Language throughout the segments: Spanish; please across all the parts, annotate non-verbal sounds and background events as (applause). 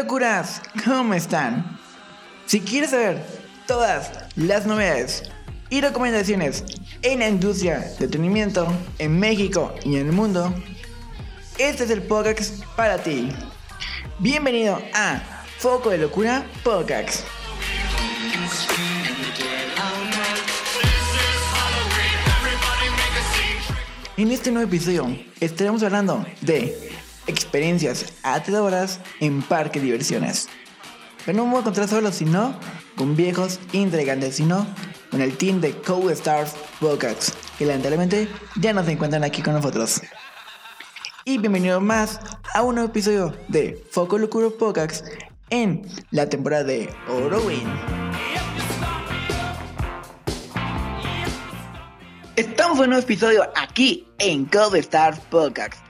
locuras! ¿Cómo están? Si quieres saber todas las novedades y recomendaciones en la industria de entretenimiento en México y en el mundo, este es el podcast para ti. Bienvenido a Foco de Locura Podcast. En este nuevo episodio estaremos hablando de experiencias aterradoras en parque de diversiones. Pero no me voy a encontrar solo, sino con viejos intrigantes, sino con el team de Co Stars Podcast, que lamentablemente ya no se encuentran aquí con nosotros. Y bienvenidos más a un nuevo episodio de Foco Locuro Podcast en la temporada de Orowin. Estamos en un nuevo episodio aquí en Code Stars Podcast.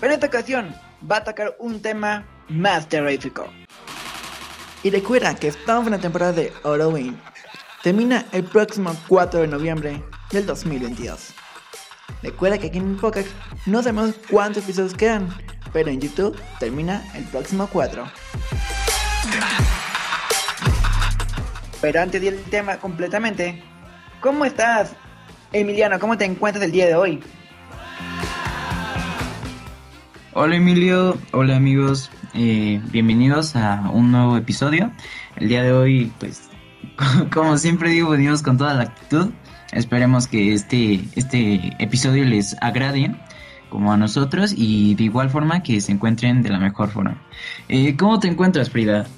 Pero en esta ocasión va a tocar un tema más terrorífico. Y recuerda que estamos en la temporada de Halloween. Termina el próximo 4 de noviembre del 2022. Recuerda que aquí en podcast no sabemos cuántos episodios quedan, pero en YouTube termina el próximo 4. Pero antes de ir al tema completamente, ¿cómo estás? Emiliano, ¿cómo te encuentras el día de hoy? Hola Emilio, hola amigos, eh, bienvenidos a un nuevo episodio. El día de hoy, pues, (laughs) como siempre digo, venimos con toda la actitud. Esperemos que este, este episodio les agrade como a nosotros y de igual forma que se encuentren de la mejor forma. Eh, ¿Cómo te encuentras, Frida?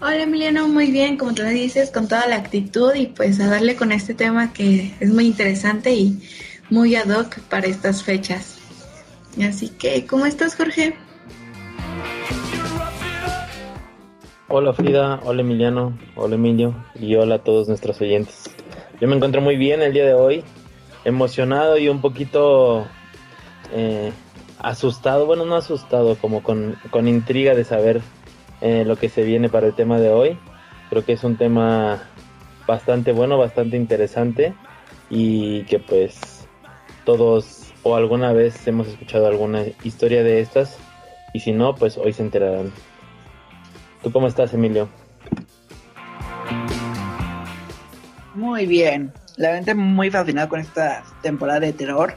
Hola Emiliano, muy bien, como tú dices, con toda la actitud y pues a darle con este tema que es muy interesante y muy ad hoc para estas fechas. Así que, ¿cómo estás Jorge? Hola Frida, hola Emiliano, hola Emilio y hola a todos nuestros oyentes. Yo me encuentro muy bien el día de hoy, emocionado y un poquito eh, asustado, bueno no asustado, como con, con intriga de saber eh, lo que se viene para el tema de hoy. Creo que es un tema bastante bueno, bastante interesante y que pues todos o alguna vez hemos escuchado alguna historia de estas y si no, pues hoy se enterarán. ¿Tú cómo estás, Emilio? Muy bien. La verdad muy fascinado con esta temporada de terror,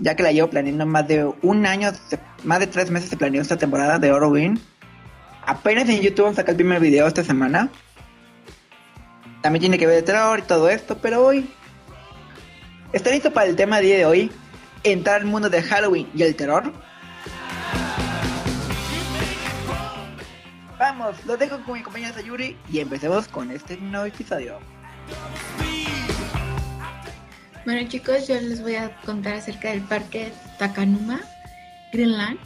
ya que la llevo planeando más de un año, más de tres meses se planeó esta temporada de Halloween Apenas en YouTube sacar el primer video esta semana. También tiene que ver de terror y todo esto, pero hoy... ¿Está listo para el tema de día de hoy? Entrar al mundo de Halloween y el terror. Vamos, lo dejo con mi compañera Sayuri y empecemos con este nuevo episodio. Bueno chicos, yo les voy a contar acerca del parque Takanuma, Greenland,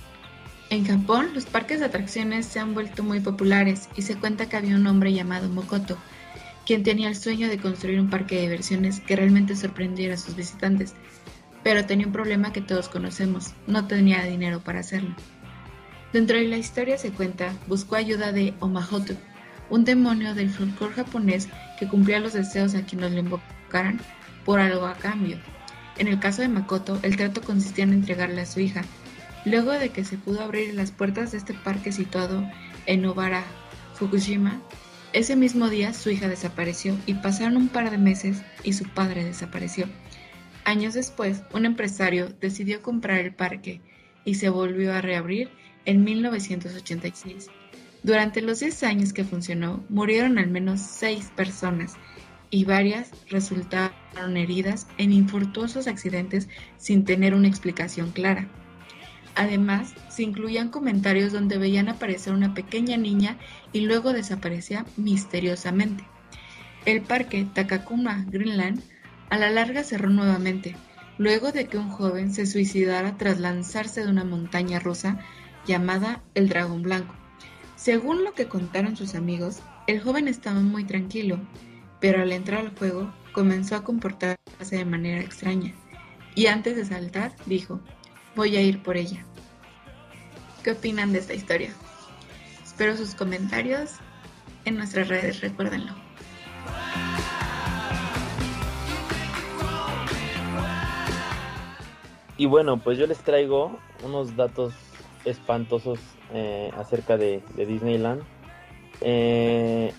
en Japón, los parques de atracciones se han vuelto muy populares y se cuenta que había un hombre llamado Mokoto, quien tenía el sueño de construir un parque de diversiones que realmente sorprendiera a sus visitantes, pero tenía un problema que todos conocemos, no tenía dinero para hacerlo. Dentro de la historia se cuenta, buscó ayuda de Omahoto, un demonio del folclore japonés que cumplía los deseos a quienes lo invocaran por algo a cambio. En el caso de Makoto, el trato consistía en entregarle a su hija, Luego de que se pudo abrir las puertas de este parque situado en Nobara, Fukushima, ese mismo día su hija desapareció y pasaron un par de meses y su padre desapareció. Años después, un empresario decidió comprar el parque y se volvió a reabrir en 1986. Durante los 10 años que funcionó, murieron al menos 6 personas y varias resultaron heridas en infructuosos accidentes sin tener una explicación clara. Además, se incluían comentarios donde veían aparecer una pequeña niña y luego desaparecía misteriosamente. El parque Takakuma Greenland a la larga cerró nuevamente, luego de que un joven se suicidara tras lanzarse de una montaña rusa llamada el Dragón Blanco. Según lo que contaron sus amigos, el joven estaba muy tranquilo, pero al entrar al juego comenzó a comportarse de manera extraña y antes de saltar dijo, voy a ir por ella. ¿Qué opinan de esta historia? Espero sus comentarios en nuestras redes, recuérdenlo. Y bueno, pues yo les traigo unos datos espantosos eh, acerca de, Disneyland, eh,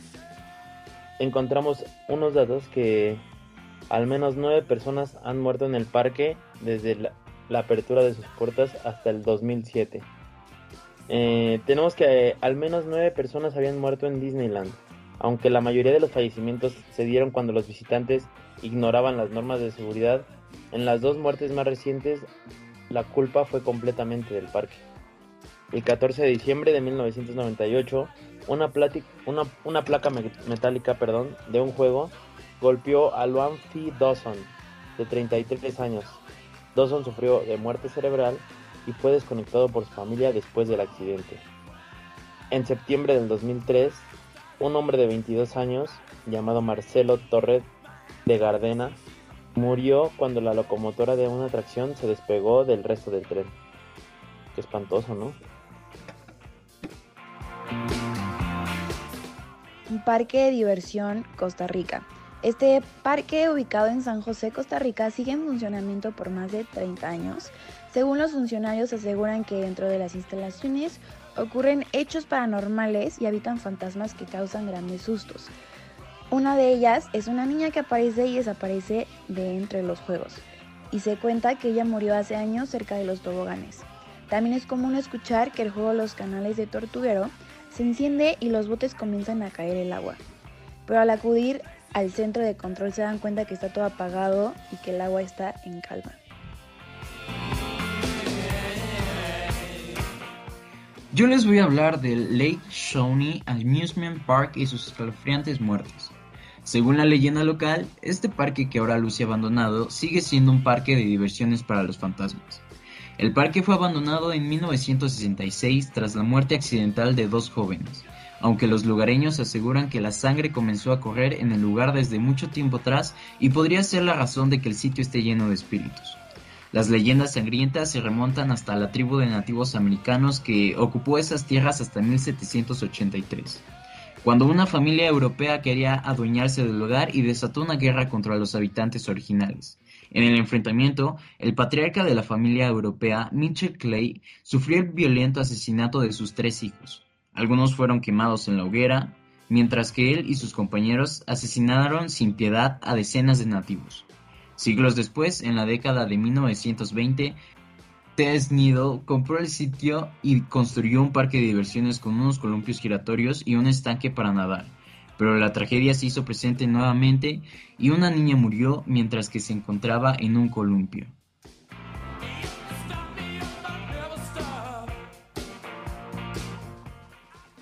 encontramos unos datos que al menos nueve personas han muerto en el parque desde la, apertura de sus puertas hasta el 2007. Eh, tenemos que al menos nueve personas habían muerto en Disneyland, aunque la mayoría de los fallecimientos se dieron cuando los visitantes ignoraban las normas de seguridad. En las dos muertes más recientes, la culpa fue completamente del parque. El 14 de diciembre de 1998, una, una, una placa metálica perdón, de un juego golpeó a Luan Phi Dawson, de 33 años. Dawson sufrió de muerte cerebral y fue desconectado por su familia después del accidente. En septiembre del 2003, un hombre de 22 años, llamado Marcelo Torres de Gardena, murió cuando la locomotora de una atracción se despegó del resto del tren. Qué espantoso, ¿no? Parque de Diversión Costa Rica. Este parque ubicado en San José, Costa Rica, sigue en funcionamiento por más de 30 años. Según los funcionarios aseguran que dentro de las instalaciones ocurren hechos paranormales y habitan fantasmas que causan grandes sustos. Una de ellas es una niña que aparece y desaparece de entre los juegos. Y se cuenta que ella murió hace años cerca de los toboganes. También es común escuchar que el juego Los Canales de Tortuguero se enciende y los botes comienzan a caer el agua. Pero al acudir al centro de control se dan cuenta que está todo apagado y que el agua está en calma. Yo les voy a hablar del Lake Shawnee Amusement Park y sus escalofriantes muertes. Según la leyenda local, este parque que ahora luce abandonado sigue siendo un parque de diversiones para los fantasmas. El parque fue abandonado en 1966 tras la muerte accidental de dos jóvenes, aunque los lugareños aseguran que la sangre comenzó a correr en el lugar desde mucho tiempo atrás y podría ser la razón de que el sitio esté lleno de espíritus. Las leyendas sangrientas se remontan hasta la tribu de nativos americanos que ocupó esas tierras hasta 1783, cuando una familia europea quería adueñarse del lugar y desató una guerra contra los habitantes originales. En el enfrentamiento, el patriarca de la familia europea, Mitchell Clay, sufrió el violento asesinato de sus tres hijos. Algunos fueron quemados en la hoguera, mientras que él y sus compañeros asesinaron sin piedad a decenas de nativos. Siglos después, en la década de 1920, Tess Needle compró el sitio y construyó un parque de diversiones con unos columpios giratorios y un estanque para nadar pero la tragedia se hizo presente nuevamente y una niña murió mientras que se encontraba en un columpio.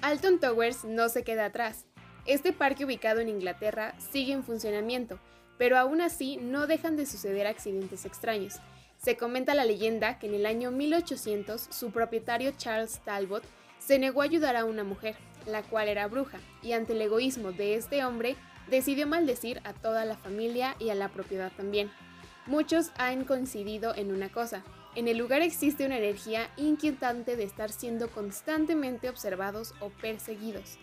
Alton Towers no se queda atrás. Este parque ubicado en Inglaterra sigue en funcionamiento, pero aún así no dejan de suceder accidentes extraños. Se comenta la leyenda que en el año 1800 su propietario Charles Talbot se negó a ayudar a una mujer, la cual era bruja, y ante el egoísmo de este hombre, decidió maldecir a toda la familia y a la propiedad también. Muchos han coincidido en una cosa, en el lugar existe una energía inquietante de estar siendo constantemente observados o perseguidos.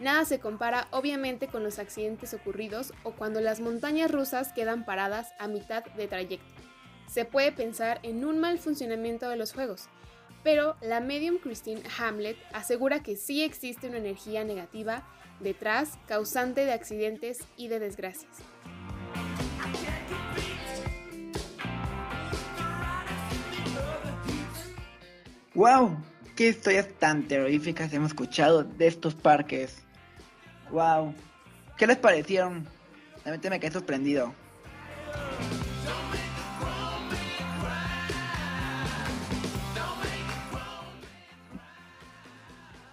Nada se compara obviamente con los accidentes ocurridos o cuando las montañas rusas quedan paradas a mitad de trayecto. Se puede pensar en un mal funcionamiento de los juegos, pero la medium Christine Hamlet asegura que sí existe una energía negativa detrás causante de accidentes y de desgracias. ¡Wow! ¿Qué historias tan terroríficas hemos escuchado de estos parques? ¡Wow! ¿Qué les parecieron? Realmente me quedé sorprendido.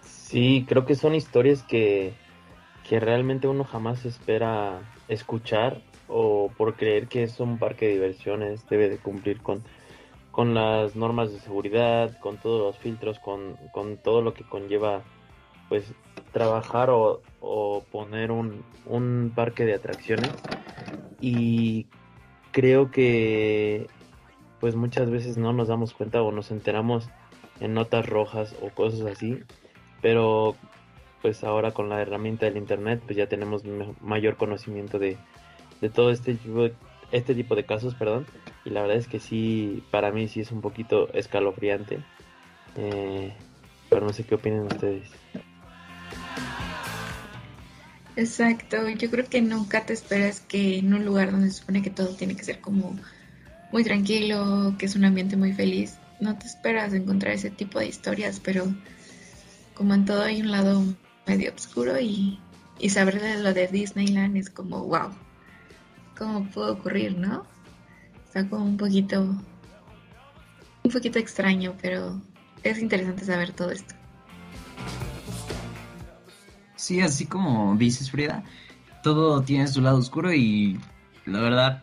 Sí, creo que son historias que, que realmente uno jamás espera escuchar o por creer que es un parque de diversiones debe de cumplir con, con las normas de seguridad, con todos los filtros, con, con todo lo que conlleva pues trabajar o, o poner un, un parque de atracciones. Y creo que pues muchas veces no nos damos cuenta o nos enteramos en notas rojas o cosas así pero pues ahora con la herramienta del internet pues ya tenemos mayor conocimiento de, todo este este tipo de casos, perdón, y la verdad es que sí, para mí sí es un poquito escalofriante, Eh, pero no sé qué opinan ustedes. Exacto, yo creo que nunca te esperas que en un lugar donde se supone que todo tiene que ser como muy tranquilo, que es un ambiente muy feliz, no te esperas encontrar ese tipo de historias, pero como en todo hay un lado medio oscuro y, y saber de lo de Disneyland es como, wow, ¿cómo pudo ocurrir, no? Está como un poquito, un poquito extraño, pero es interesante saber todo esto. Sí, así como dices Frida, todo tiene su lado oscuro y la verdad,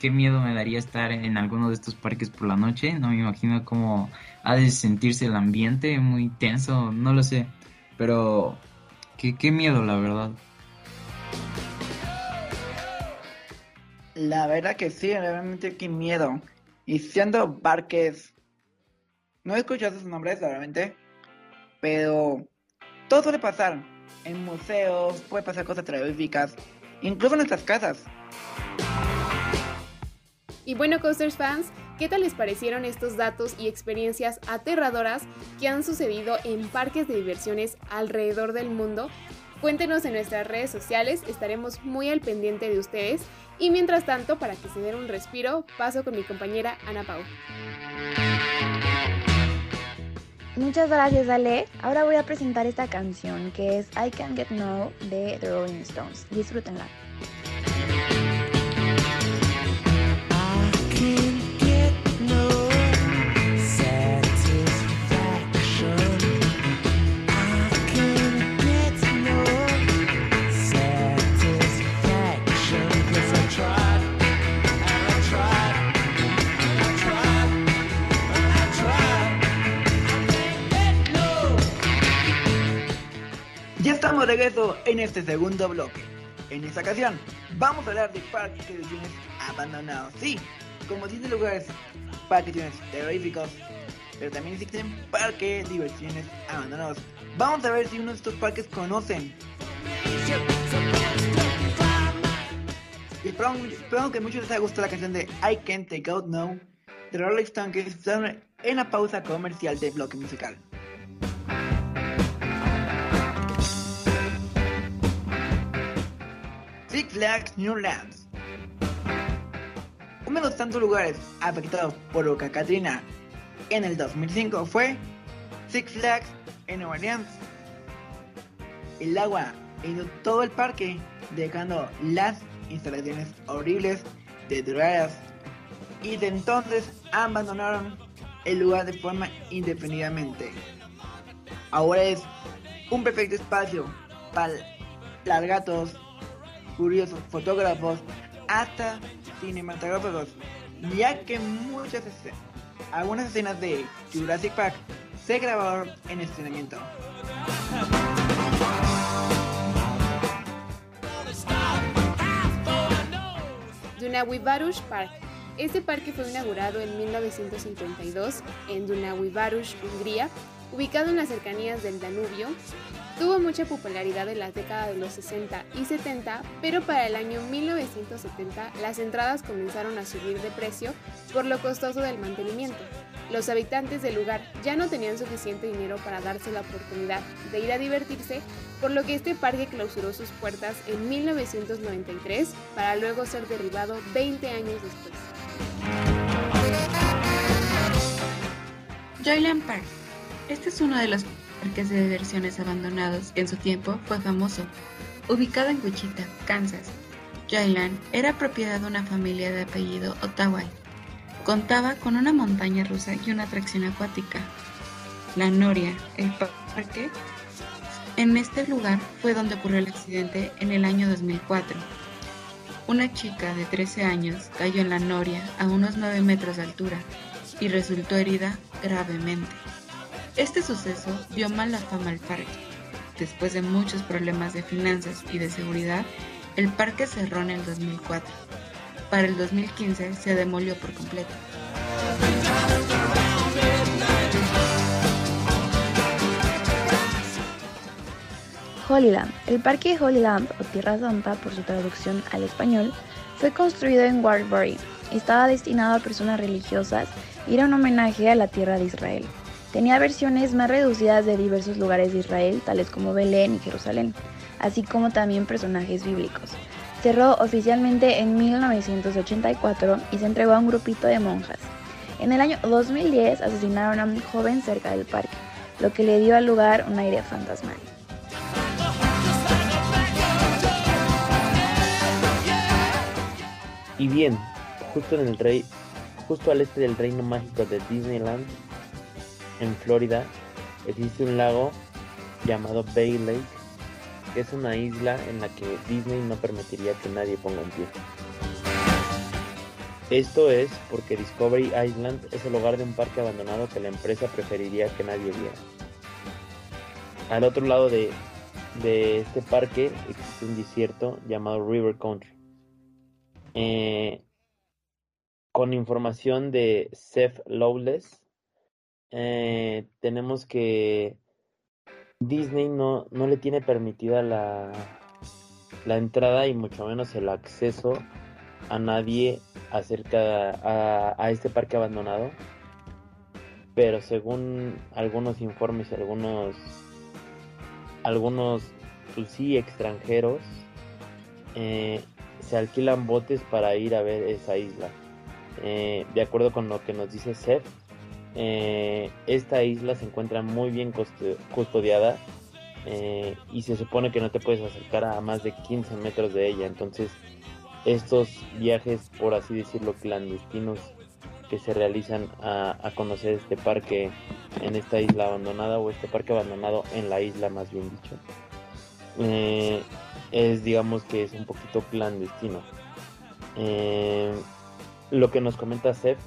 qué miedo me daría estar en alguno de estos parques por la noche. No me imagino cómo ha de sentirse el ambiente, muy tenso, no lo sé. Pero qué, qué miedo, la verdad. La verdad que sí, realmente qué miedo. Y siendo parques, no he escuchado sus nombres, realmente, pero todo suele pasar. En museos, puede pasar cosas terroríficas, incluso en nuestras casas. Y bueno, Coasters fans, ¿qué tal les parecieron estos datos y experiencias aterradoras que han sucedido en parques de diversiones alrededor del mundo? Cuéntenos en nuestras redes sociales, estaremos muy al pendiente de ustedes. Y mientras tanto, para que se den un respiro, paso con mi compañera Ana Pau. Muchas gracias, Ale. Ahora voy a presentar esta canción que es I Can't Get No de The Rolling Stones. Disfrútenla. En este segundo bloque. En esta ocasión, vamos a hablar de parques de diversiones abandonados. Sí, como dice lugares, parques diversiones terroríficos, pero también existen parques diversiones abandonados. Vamos a ver si uno de estos parques conocen. Y espero, que muchos les haya gustado la canción de I Can't Take Out No de Rolling Stone que escucharon en la pausa comercial del bloque musical. Flags New Lands. Uno de los tantos lugares afectados por Orca Katrina en el 2005 fue Six Flags en Nueva Orleans. El agua inundó todo el parque, dejando las instalaciones horribles, deterioradas, y de entonces abandonaron el lugar de forma indefinidamente. Ahora es un perfecto espacio para largatos, curiosos fotógrafos, hasta cinematógrafos, ya que muchas escenas, algunas escenas de Jurassic Park se grabaron en estrenamiento. Dunawi Barush Park. Este parque fue inaugurado en 1952 en Dunawi Barush, Hungría, ubicado en las cercanías del Danubio. Tuvo mucha popularidad en las décadas de los 60 y 70, pero para el año 1970 las entradas comenzaron a subir de precio por lo costoso del mantenimiento. Los habitantes del lugar ya no tenían suficiente dinero para darse la oportunidad de ir a divertirse, por lo que este parque clausuró sus puertas en 1993 para luego ser derribado 20 años después. Joyland Park. Este es uno de los parques de diversiones abandonados en su tiempo fue famoso. Ubicado en Wichita, Kansas, Joyland era propiedad de una familia de apellido Ottawa. Contaba con una montaña rusa y una atracción acuática. La Noria, el parque. En este lugar fue donde ocurrió el accidente en el año 2004. Una chica de 13 años cayó en la Noria a unos 9 metros de altura y resultó herida gravemente. Este suceso dio mala fama al parque. Después de muchos problemas de finanzas y de seguridad, el parque cerró en el 2004. Para el 2015 se demolió por completo. Holyland. El parque Holyland, o Tierra Santa por su traducción al español, fue construido en Wartburg. Estaba destinado a personas religiosas y era un homenaje a la tierra de Israel. Tenía versiones más reducidas de diversos lugares de Israel, tales como Belén y Jerusalén, así como también personajes bíblicos. Cerró oficialmente en 1984 y se entregó a un grupito de monjas. En el año 2010 asesinaron a un joven cerca del parque, lo que le dio al lugar un aire fantasmal. Y bien, justo en el rey, justo al este del reino mágico de Disneyland, en Florida, existe un lago llamado Bay Lake, que es una isla en la que Disney no permitiría que nadie ponga un pie. Esto es porque Discovery Island es el hogar de un parque abandonado que la empresa preferiría que nadie viera. Al otro lado de, este parque existe un desierto llamado River Country. Eh, con información de Seth Lawless, eh, tenemos que Disney no, no le tiene permitida la, la entrada y mucho menos el acceso a nadie acerca a, a este parque abandonado. Pero según algunos informes algunos algunos pues sí extranjeros eh, se alquilan botes para ir a ver esa isla. Eh, de acuerdo con lo que nos dice Seth, eh, esta isla se encuentra muy bien custodiada eh, y se supone que no te puedes acercar a más de 15 metros de ella. Entonces, estos viajes, por así decirlo, clandestinos que se realizan a, conocer este parque en esta isla abandonada o este parque abandonado en la isla, más bien dicho, eh, es digamos que es un poquito clandestino. lo que nos comenta Seth,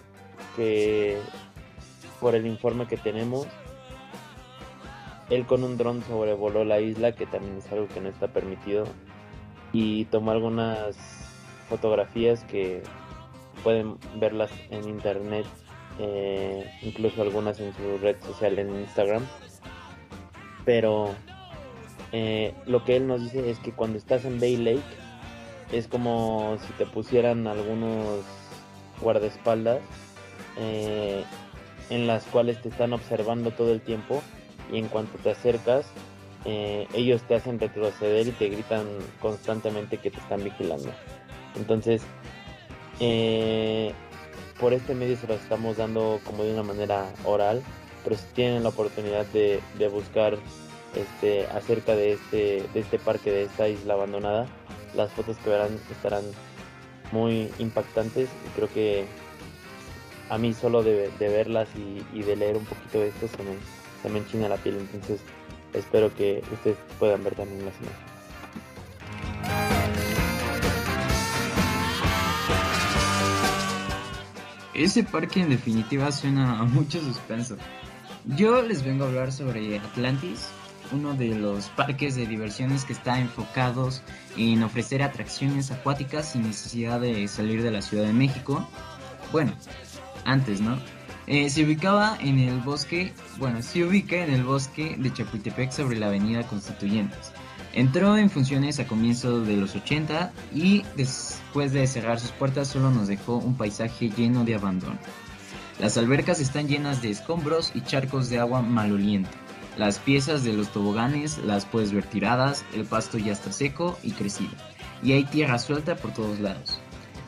que por el informe que tenemos, él con un dron sobrevoló la isla, que también es algo que no está permitido, y tomó algunas fotografías que pueden verlas en internet, eh, incluso algunas en su red social en Instagram. Pero eh, lo que él nos dice es que cuando estás en Bay Lake es como si te pusieran algunos guardaespaldas eh, en las cuales te están observando todo el tiempo y en cuanto te acercas eh, ellos te hacen retroceder y te gritan constantemente que te están vigilando. Entonces, eh, por este medio se los estamos dando como de una manera oral, pero si tienen la oportunidad de, buscar este, acerca de este, de este parque, de esta isla abandonada, las fotos que verán estarán muy impactantes y creo que a mí solo de, verlas y, de leer un poquito de esto se me, se me enchina la piel. Entonces espero que ustedes puedan ver también las imágenes. Ese parque en definitiva suena a mucho suspenso. Yo les vengo a hablar sobre Atlantis, uno de los parques de diversiones que está enfocados en ofrecer atracciones acuáticas sin necesidad de salir de la Ciudad de México. Bueno, antes, ¿no? Eh, se ubicaba en el bosque, bueno, se ubica en el bosque de Chapultepec sobre la avenida Constituyentes. Entró en funciones a comienzos de los 80 y después de cerrar sus puertas solo nos dejó un paisaje lleno de abandono. Las albercas están llenas de escombros y charcos de agua maloliente. Las piezas de los toboganes las puedes ver tiradas, el pasto ya está seco y crecido, y hay tierra suelta por todos lados.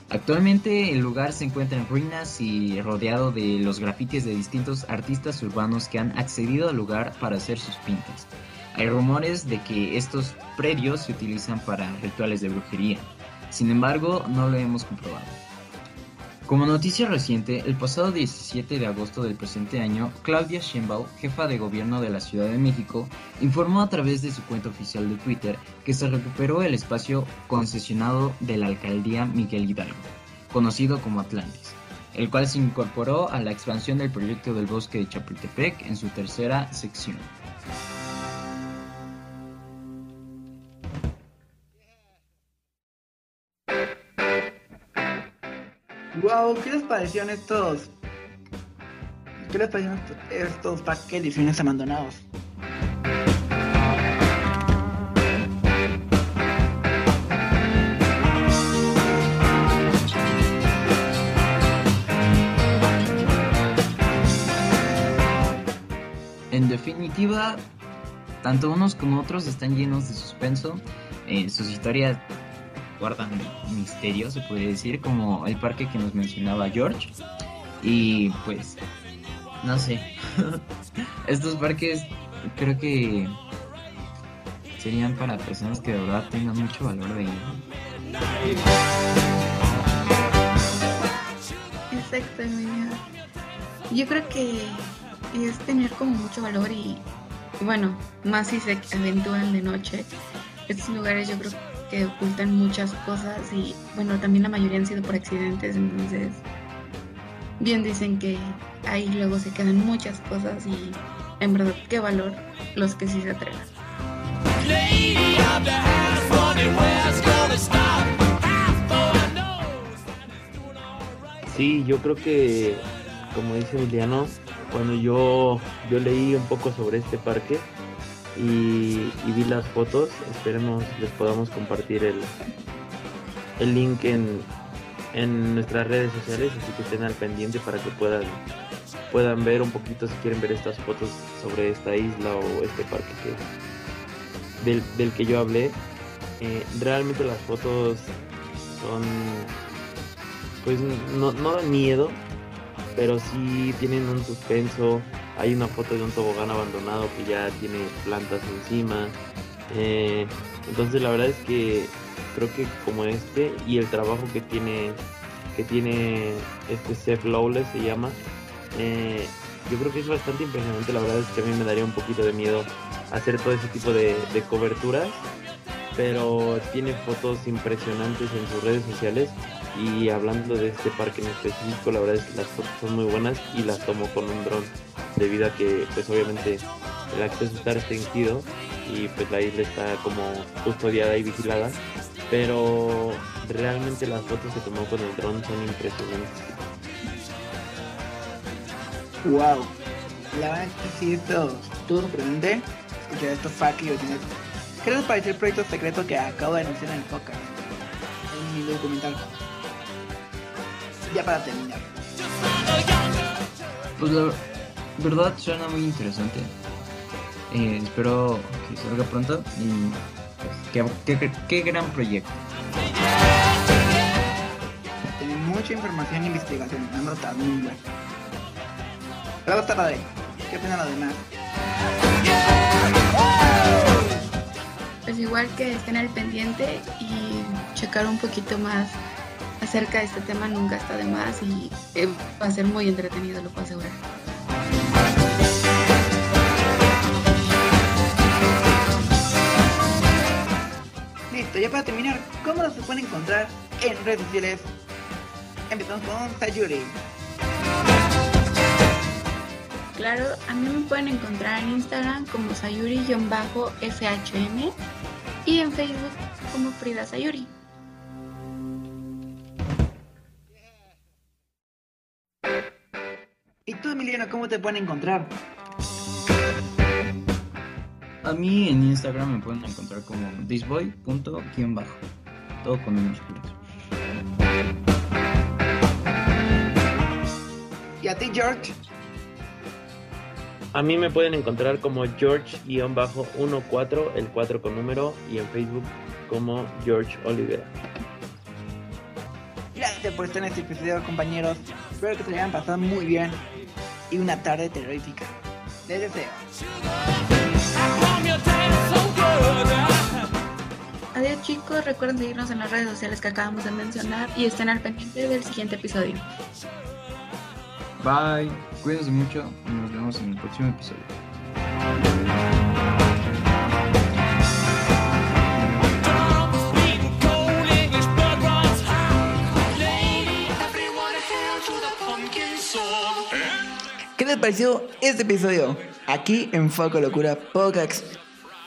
Actualmente el lugar se encuentra en ruinas y rodeado de los grafitis de distintos artistas urbanos que han accedido al lugar para hacer sus pintas. Hay rumores de que estos predios se utilizan para rituales de brujería, sin embargo no lo hemos comprobado. Como noticia reciente, el pasado 17 de agosto del presente año, Claudia Sheinbaum, jefa de gobierno de la Ciudad de México, informó a través de su cuenta oficial de Twitter que se recuperó el espacio concesionado de la alcaldía Miguel Hidalgo, conocido como Atlantis, el cual se incorporó a la expansión del proyecto del bosque de Chapultepec en su tercera sección. Wow, ¿qué les parecieron estos? ¿Qué les parecieron estos parques de ediciones abandonados? perspectiva, tanto unos como otros están llenos de suspenso. Eh, sus historias guardan misterio, se puede decir, como el parque que nos mencionaba George. Y pues, no sé, (laughs) estos parques creo que serían para personas que de verdad tengan mucho valor de ir. Exacto, Emilio. Yo creo que es tener como mucho valor y, y bueno, más si se aventuran de noche. Estos lugares yo creo que ocultan muchas cosas y bueno, también la mayoría han sido por accidentes, entonces bien dicen que ahí luego se quedan muchas cosas y en verdad qué valor los que sí se know. Sí, yo creo que, como dice Emiliano, cuando yo, yo leí un poco sobre este parque y, vi las fotos, esperemos les podamos compartir el, el link en, en nuestras redes sociales, así que estén al pendiente para que puedan, puedan ver un poquito si quieren ver estas fotos sobre esta isla o este parque que, del, del que yo hablé. Eh, realmente las fotos son pues no, no dan miedo, pero sí tienen un suspenso. Hay una foto de un tobogán abandonado que ya tiene plantas encima. Eh, entonces la verdad es que creo que como este y el trabajo que tiene que tiene este Seth Lawless se llama, eh, yo creo que es bastante impresionante. La verdad es que a mí me daría un poquito de miedo hacer todo ese tipo de, de coberturas, pero tiene fotos impresionantes en sus redes sociales y hablando de este parque en específico, la verdad es que las fotos son muy buenas y las tomo con un dron debido a que pues obviamente el acceso está restringido y pues la isla está como custodiada y vigilada, pero realmente las fotos que tomó con el dron son impresionantes. Wow. La verdad es que sí, esto estuvo sorprendente escuchar estos parques y originales. ¿Qué les pareció el proyecto secreto que acabo de anunciar en el podcast? En mi documental. Ya para terminar. Pues la verdad suena muy interesante. Eh, espero que salga pronto y pues, qué, qué- qué gran proyecto. Tiene mucha información e investigación. Me han notado muy bueno. Padre. ¿Qué opinan los demás? Pues igual que estén al pendiente y checar un poquito más acerca de este tema nunca está de más y eh, va a ser muy entretenido, lo puedo asegurar. Listo, ya para terminar, ¿cómo nos pueden encontrar en redes sociales? Empezamos con Sayuri. Claro, a mí me pueden encontrar en Instagram como Sayuri-FHM y en Facebook como Frida Sayuri. ¿Y tú, Emiliano, cómo te pueden encontrar? A mí en Instagram me pueden encontrar como thisboy.bajo. Todo con minúsculas. ¿Y a ti, George? A mí me pueden encontrar como George-14, el 4 con número, y en Facebook como George Olivera. Gracias por estar en este episodio, compañeros. Espero que se hayan pasado muy bien y una tarde terrorífica. Les deseo. Adiós chicos, recuerden seguirnos en las redes sociales que acabamos de mencionar y estén al pendiente del siguiente episodio. Bye. Cuídense mucho y nos vemos en el próximo episodio. ¿Qué les pareció este episodio? Aquí en Foco Locura Podcast.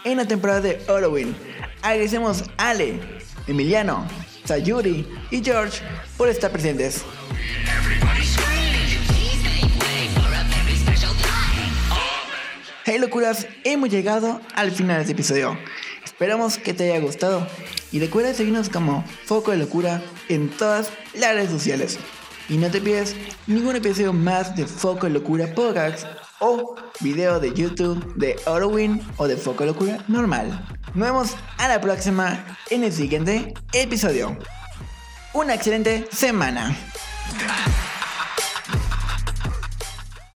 En la temporada de Halloween. Agradecemos a Ale, Emiliano, Sayuri y George por estar presentes. Hey locuras, hemos llegado al final de este episodio. Esperamos que te haya gustado. Y recuerda seguirnos como Foco de Locura en todas las redes sociales. Y no te pierdas ningún episodio más de Foco Locura Podcast o video de YouTube de Orwin o de Foco Locura normal. Nos vemos a la próxima en el siguiente episodio. Una excelente semana.